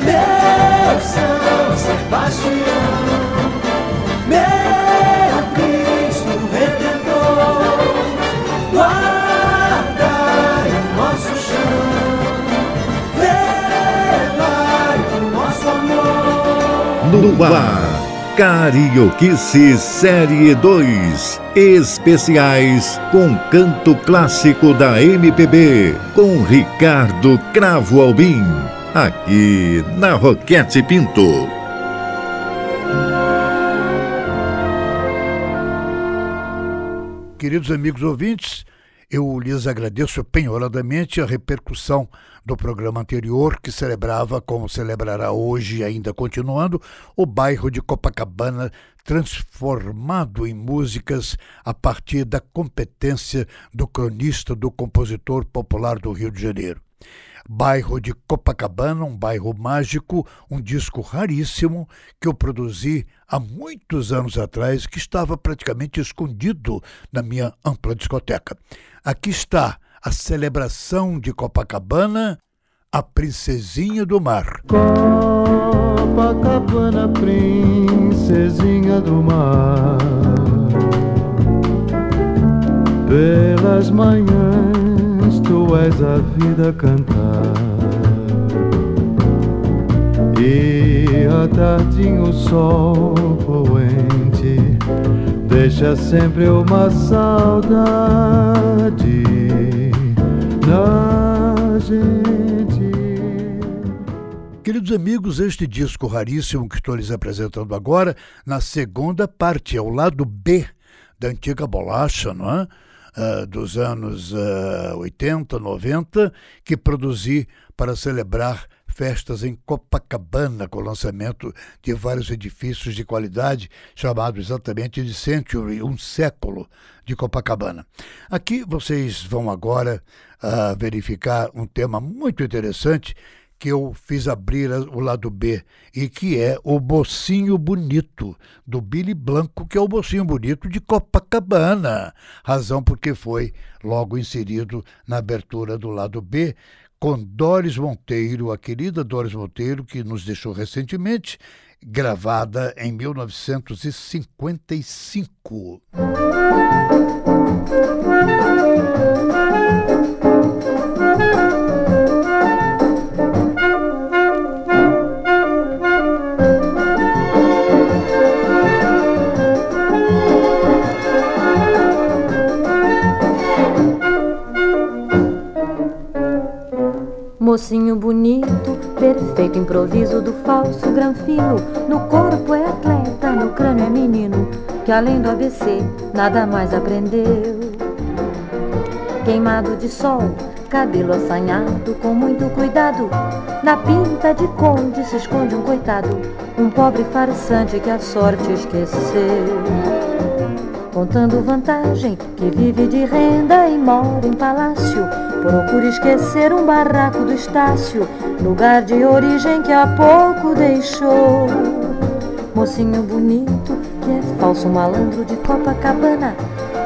Meu São Sebastião, meu Cristo Redentor, guardai o nosso chão, velai o nosso amor. No ar, Carioquice Série 2. Especiais com canto clássico da MPB, com Ricardo Cravo Albim aqui na Roquete Pinto. Queridos amigos ouvintes, eu lhes agradeço penhoradamente a repercussão do programa anterior, que celebrava, como celebrará hoje, ainda continuando, o bairro de Copacabana transformado em músicas a partir da competência do cronista, do compositor popular do Rio de Janeiro bairro de Copacabana, um bairro mágico, um disco raríssimo que eu produzi há muitos anos atrás, que estava praticamente escondido na minha ampla discoteca. Aqui está a celebração de Copacabana, a Princesinha do Mar. Copacabana, Princesinha do Mar, pelas manhãs tu és a vida cantar. E a tardinha o sol poente deixa sempre uma saudade na gente. Queridos amigos, este disco raríssimo que estou lhes apresentando agora, na segunda parte, é o lado B da antiga bolacha, não é? Uh, dos anos uh, 80, 90, que produzi para celebrar festas em Copacabana, com o lançamento de vários edifícios de qualidade, chamado exatamente de Century, um século de Copacabana. Aqui vocês vão agora uh, verificar um tema muito interessante que eu fiz abrir o lado B e que é o Mocinho Bonito, do Billy Blanco, que é o Mocinho Bonito de Copacabana. Razão porque foi logo inserido na abertura do lado B, com Doris Monteiro, a querida Doris Monteiro, que nos deixou recentemente, gravada em 1955. Mocinho bonito, perfeito improviso do falso granfino. No corpo é atleta, no crânio é menino, que além do ABC nada mais aprendeu. Queimado de sol, cabelo assanhado, com muito cuidado. Na pinta de conde se esconde um coitado, um pobre farsante que a sorte esqueceu contando vantagem, que vive de renda e mora em palácio. Procura esquecer um barraco do Estácio, lugar de origem que há pouco deixou. Mocinho bonito, que é falso malandro de Copacabana,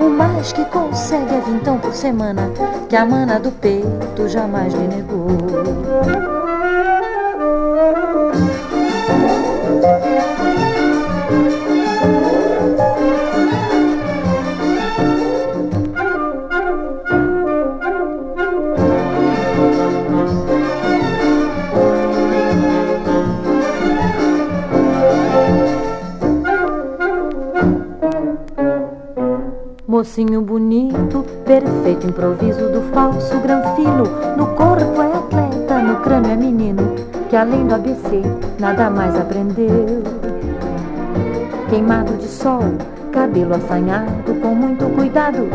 o mais que consegue é vintão por semana, que a mana do peito jamais lhe negou. Improviso do falso granfino. No corpo é atleta, no crânio é menino, que além do ABC nada mais aprendeu. Queimado de sol, cabelo assanhado, com muito cuidado.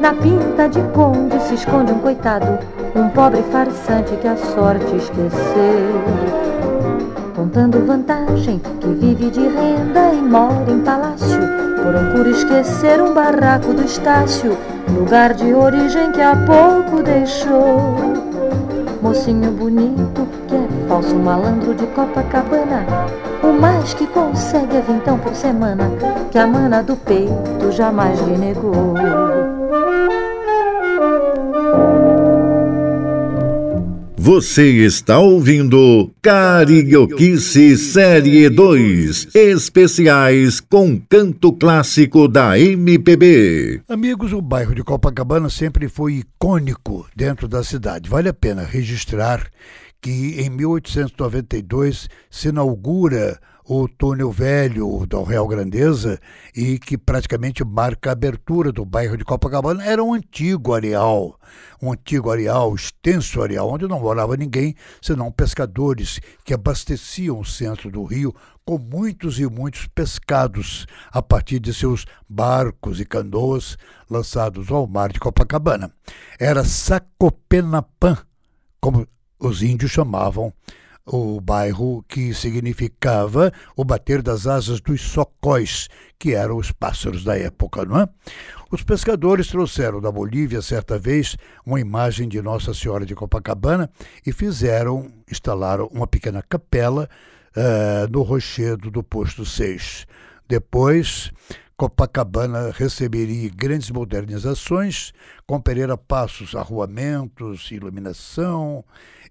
Na pinta de conde se esconde um coitado, um pobre farsante que a sorte esqueceu. Contando vantagem, que vive de renda e mora em palácio Procura esquecer um barraco do Estácio, lugar de origem que há pouco deixou. Mocinho bonito, que é falso malandro de Copacabana, o mais que consegue é vintão por semana, que a mana do peito jamais lhe negou. Você está ouvindo Carioquice Série 2, especiais com canto clássico da MPB. Amigos, o bairro de Copacabana sempre foi icônico dentro da cidade. Vale a pena registrar que em 1892 se inaugura o túnel velho do Real Grandeza e que praticamente marca a abertura do bairro de Copacabana. Era um antigo areal, um antigo areal, extenso areal, onde não morava ninguém senão pescadores que abasteciam o centro do rio com muitos e muitos pescados a partir de seus barcos e canoas lançados ao mar de Copacabana. Era Sacopenapã, como os índios chamavam o bairro que significava o bater das asas dos socóis, que eram os pássaros da época, não é? Os pescadores trouxeram da Bolívia, certa vez, uma imagem de Nossa Senhora de Copacabana e fizeram, instalaram uma pequena capela uh, no rochedo do posto 6. Depois, Copacabana receberia grandes modernizações, com Pereira Passos, arruamentos, iluminação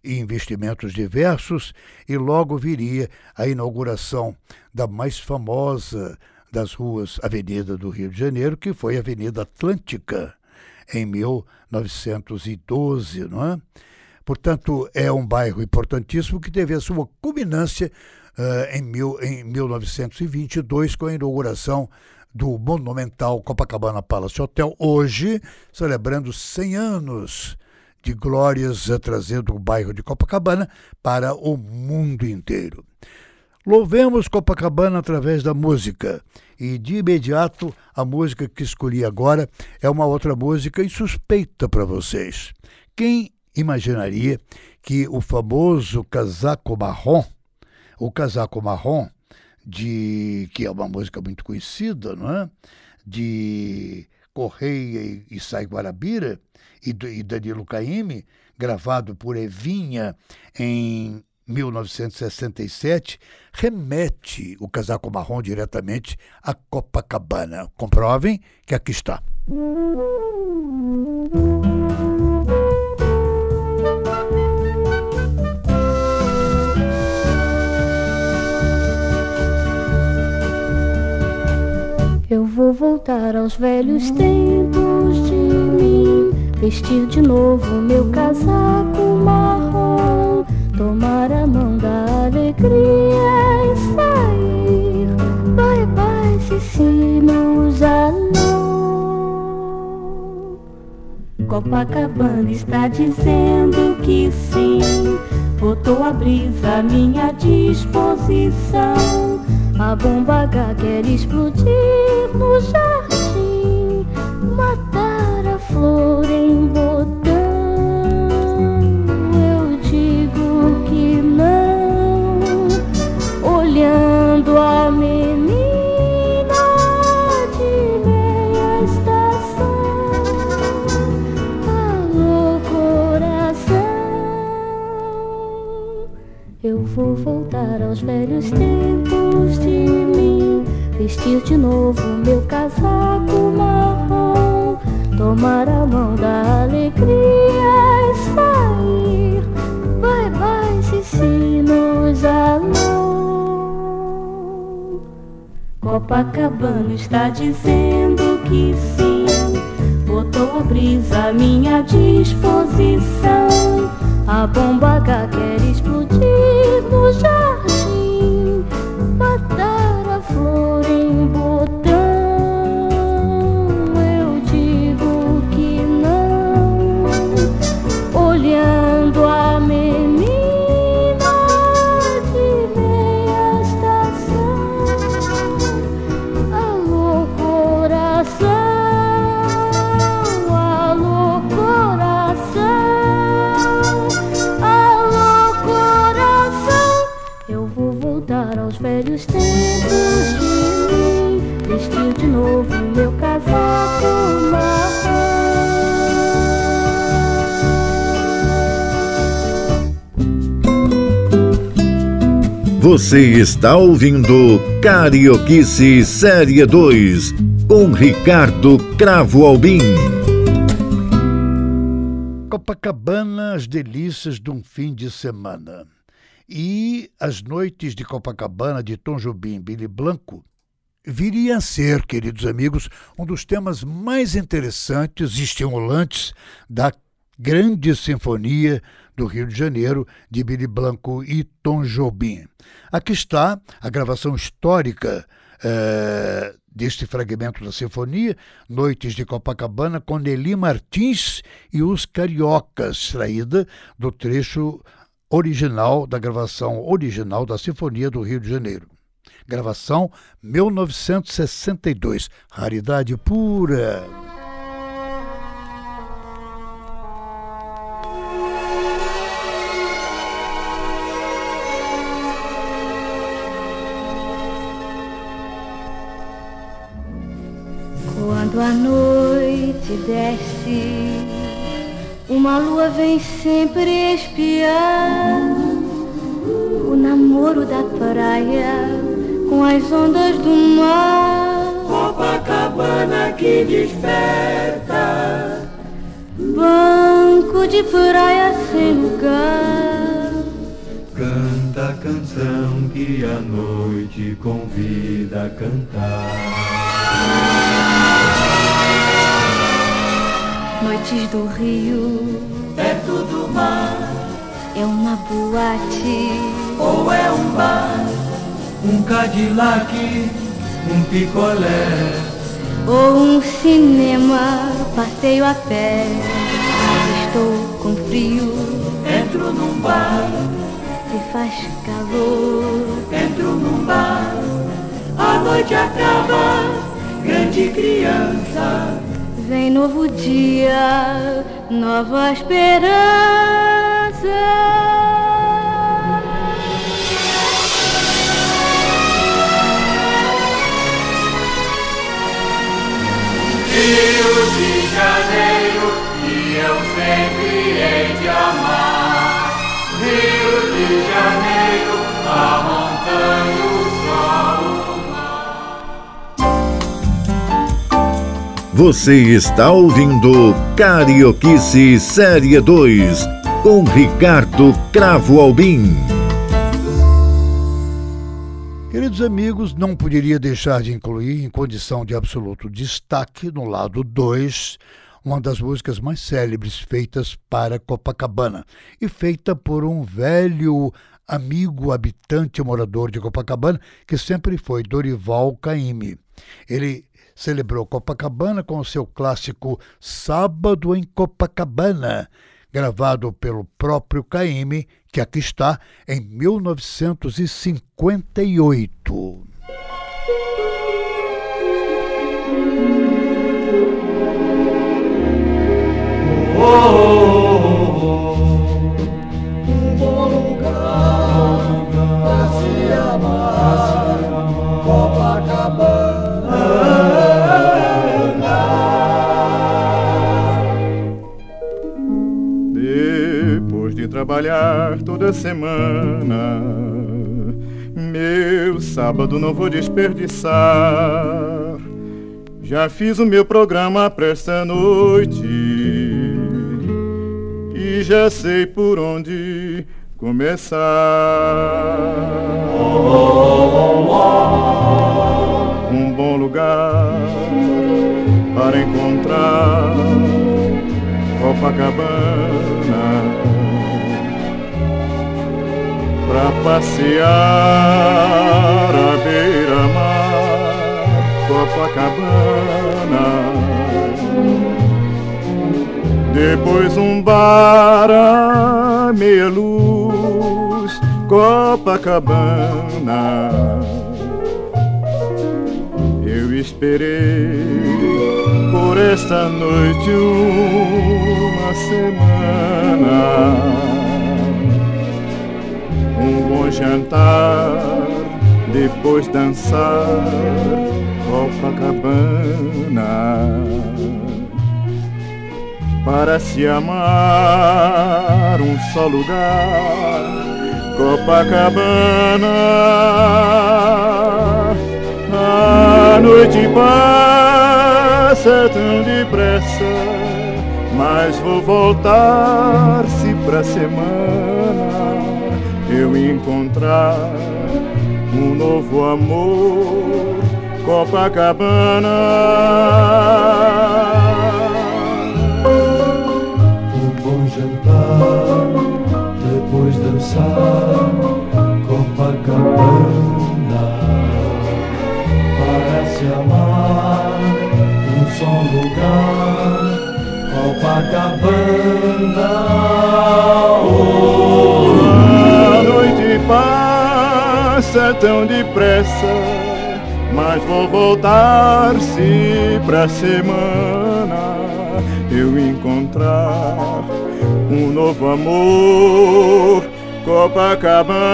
e investimentos diversos, e logo viria a inauguração da mais famosa das ruas Avenida do Rio de Janeiro, que foi a Avenida Atlântica, em 1912, não é? Portanto, é um bairro importantíssimo que teve a sua culminância uh, em, mil, em 1922, com a inauguração do monumental Copacabana Palace Hotel, hoje celebrando 100 anos de glórias, trazendo o bairro de Copacabana para o mundo inteiro. Louvemos Copacabana através da música. E de imediato, a música que escolhi agora é uma outra música insuspeita para vocês. Quem imaginaria que o famoso casaco marrom, o casaco marrom, de que é uma música muito conhecida, não é? De Correia e Sai Guarabira e, e Danilo Caime, gravado por Evinha em 1967, remete o casaco marrom diretamente a Copacabana. Comprovem que aqui está. Voltar aos velhos tempos de mim, vestir de novo meu casaco marrom, tomar a mão da alegria e sair. Bye bye, Cicinos, alô. Copacabana está dizendo que sim, botou a brisa à minha disposição. A bomba H quer explodir no jardim, vestir de novo meu casaco marrom, tomar a mão da alegria e sair. Bye bye, Cicinos, alô. Copacabana está dizendo que sim, botou a brisa minha Você está ouvindo Carioquice Série 2 com Ricardo Cravo Albim. Copacabana, as delícias de um fim de semana. E as noites de Copacabana de Tom Jobim Billy Blanco viria a ser, queridos amigos, um dos temas mais interessantes e estimulantes da grande sinfonia do Rio de Janeiro de Billy Blanco e Tom Jobim. Aqui está a gravação histórica é, deste fragmento da sinfonia, Noites de Copacabana, com Nelly Martins e os Cariocas, extraída do trecho original da gravação original da Sinfonia do Rio de Janeiro. Gravação 1962, raridade pura. Namoro da praia com as ondas do mar. Copacabana que desperta. Banco de praia sem lugar. Canta a canção que a noite convida a cantar. Noites do Rio, Perto do mar, é uma boate. Ou é um bar, Um Cadillac, um picolé. Ou um cinema, passeio a pé. Estou com frio, entro num bar, se faz calor. entro num bar. A noite acaba, grande criança. Vem novo dia, nova esperança. Você está ouvindo Carioquice Série 2 com Ricardo Cravo Albim. Queridos amigos, não poderia deixar de incluir, em condição de absoluto destaque, no lado 2, uma das músicas mais célebres feitas para Copacabana e feita por um velho amigo habitante morador de Copacabana, que sempre foi Dorival Caymmi. Ele celebrou Copacabana com o seu clássico Sábado em Copacabana, gravado pelo próprio Caymmi, que aqui está em 1958. Um trabalhar toda semana, meu sábado não vou desperdiçar. Já fiz o meu programa pra esta noite e já sei por onde começar. Um bom lugar para encontrar Copacabana Pra passear à beira-mar Copacabana Depois um bar à meia luz Copacabana Eu esperei por esta noite uma semana. Um bom jantar, depois dançar Copacabana. Para se amar, um só lugar, Copacabana. A noite passa tão depressa mas vou voltar se pra semana eu encontrar um novo amor, Copacabana. Um bom jantar, depois dançar, Copacabana. Para se amar, um só lugar, Copacabana. Oh, passa tão depressa, mas vou voltar se pra semana eu encontrar um novo amor, Copacabana.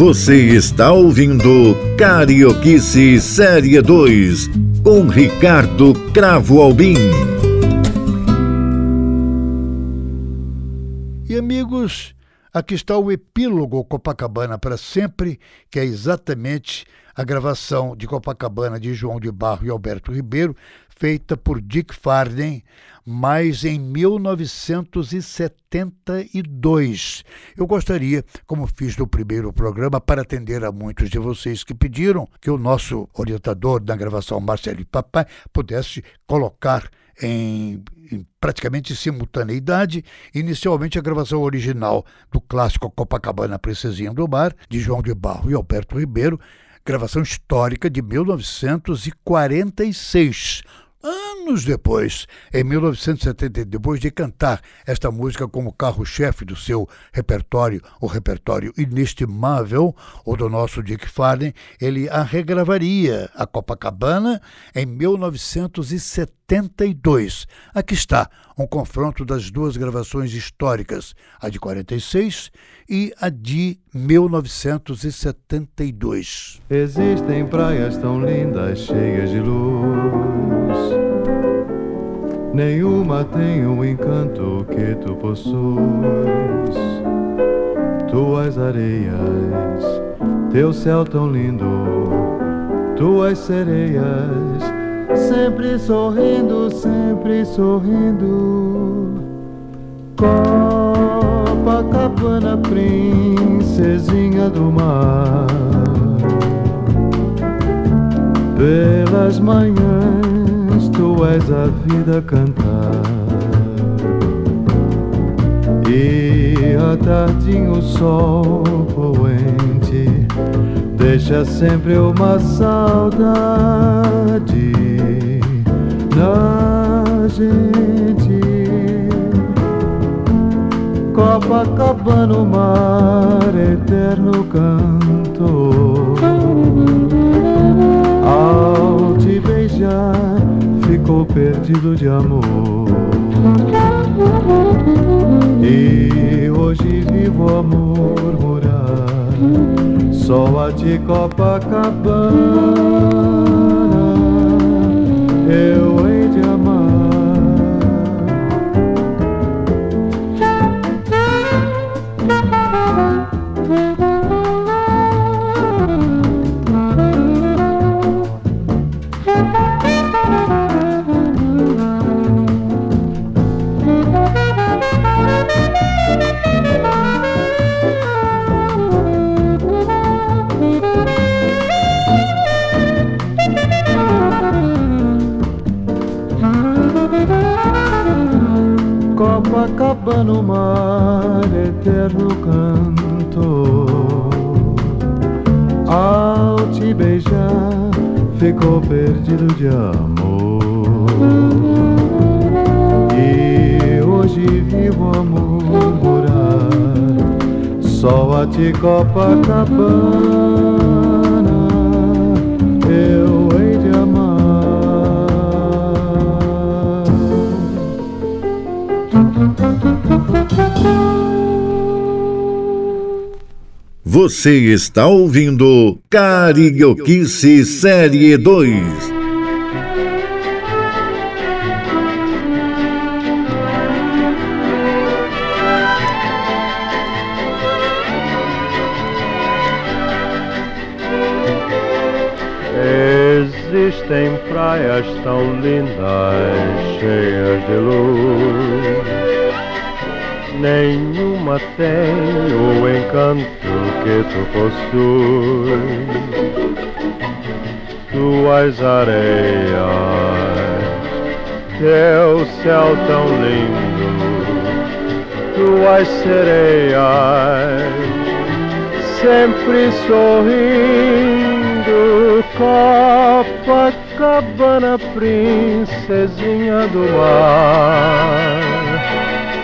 Você está ouvindo Carioquice Série 2 com Ricardo Cravo Albim. E amigos, aqui está o epílogo Copacabana para sempre, que é exatamente a gravação de Copacabana de João de Barro e Alberto Ribeiro, feita por Dick Farden, mas em 1972. Eu gostaria, como fiz no primeiro programa, para atender a muitos de vocês que pediram que o nosso orientador da gravação, Marcelo Papai, pudesse colocar em, em, praticamente simultaneidade, inicialmente a gravação original do clássico Copacabana Princesinha do Mar, de João de Barro e Alberto Ribeiro, gravação histórica de 1946. Anos depois, em 1970, depois de cantar esta música como carro-chefe do seu repertório, o repertório inestimável, ou do nosso Dick Farney, ele a regravaria, a Copacabana, em 1972. Aqui está um confronto das duas gravações históricas, a de 46 e a de 1972. Existem praias tão lindas, cheias de luz. Nenhuma tem o encanto que tu possuis. Tuas areias, teu céu tão lindo, tuas sereias, sempre sorrindo, sempre sorrindo. Copacabana, princesinha do mar. Pelas manhãs tu és a vida cantar. E à tardinha o sol poente deixa sempre uma saudade na gente. Copacabana, o mar eterno canto. Ao te beijar, ficou perdido de amor. E hoje vivo a murmurar, só a ti Copacabana eu ti Copacabana eu hei de amar. Você está ouvindo Carioquice Série 2. Praias tão lindas, cheias de luz. Nenhuma tem o encanto que tu possuis. Tuas areias, teu céu tão lindo, tuas sereias, sempre sorrindo, Copacabana, princesinha do mar.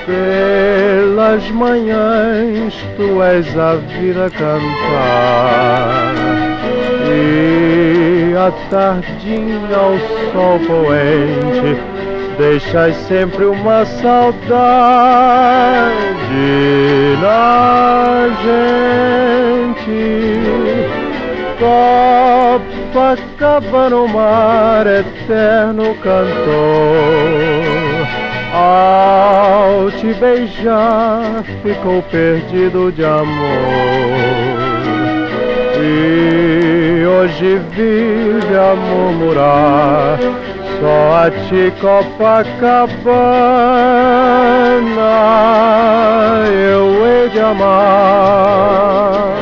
Pelas manhãs tu és a vida cantar E a tardinha ao sol poente Deixas sempre uma saudade na gente no mar eterno cantor ao te beijar, ficou perdido de amor. E hoje vive a murmurar, só a ti Copacabana eu hei de amar.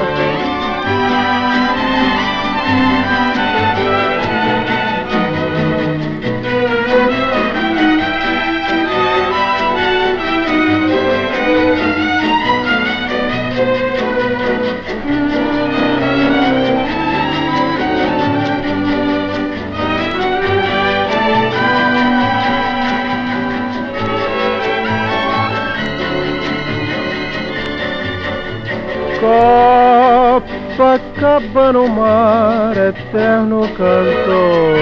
Copacabana, o mar eterno cantor.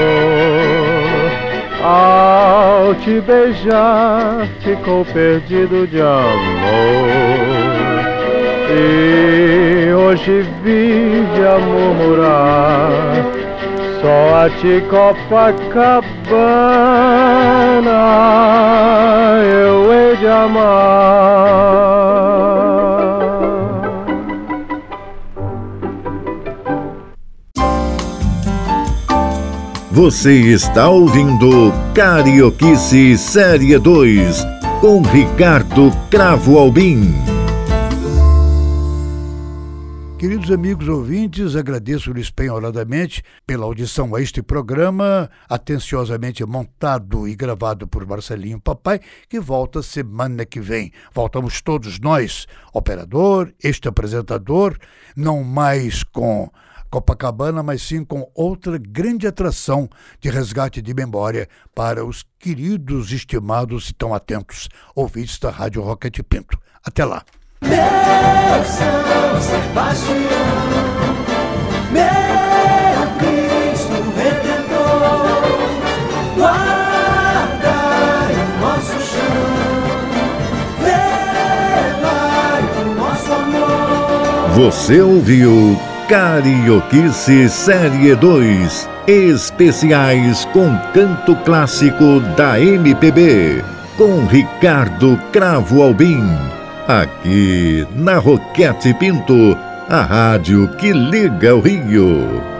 Ao te beijar, ficou perdido de amor. E hoje vive a murmurar, só a ti Copacabana Você está ouvindo Carioquice Série 2 com Ricardo Cravo Albim. Queridos amigos ouvintes, agradeço-lhes penhoradamente pela audição a este programa, atenciosamente montado e gravado por Marcelinho Papai, que volta semana que vem. Voltamos todos nós, operador, este apresentador, não mais com Copacabana, mas sim com outra grande atração de resgate de memória para os queridos, estimados e tão atentos ouvintes da Rádio Rocket Pinto. Até lá. Meu São Sebastião, meu Cristo Redentor, guardai o nosso chão, velai o nosso amor. Você ouviu Carioquice Série 2 Especiais com canto clássico da MPB com Ricardo Cravo Albim. Aqui na Roquete Pinto a rádio que liga o Rio